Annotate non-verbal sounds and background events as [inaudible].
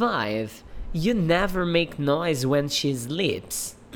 5. You never make noise when she sleeps. [clears throat]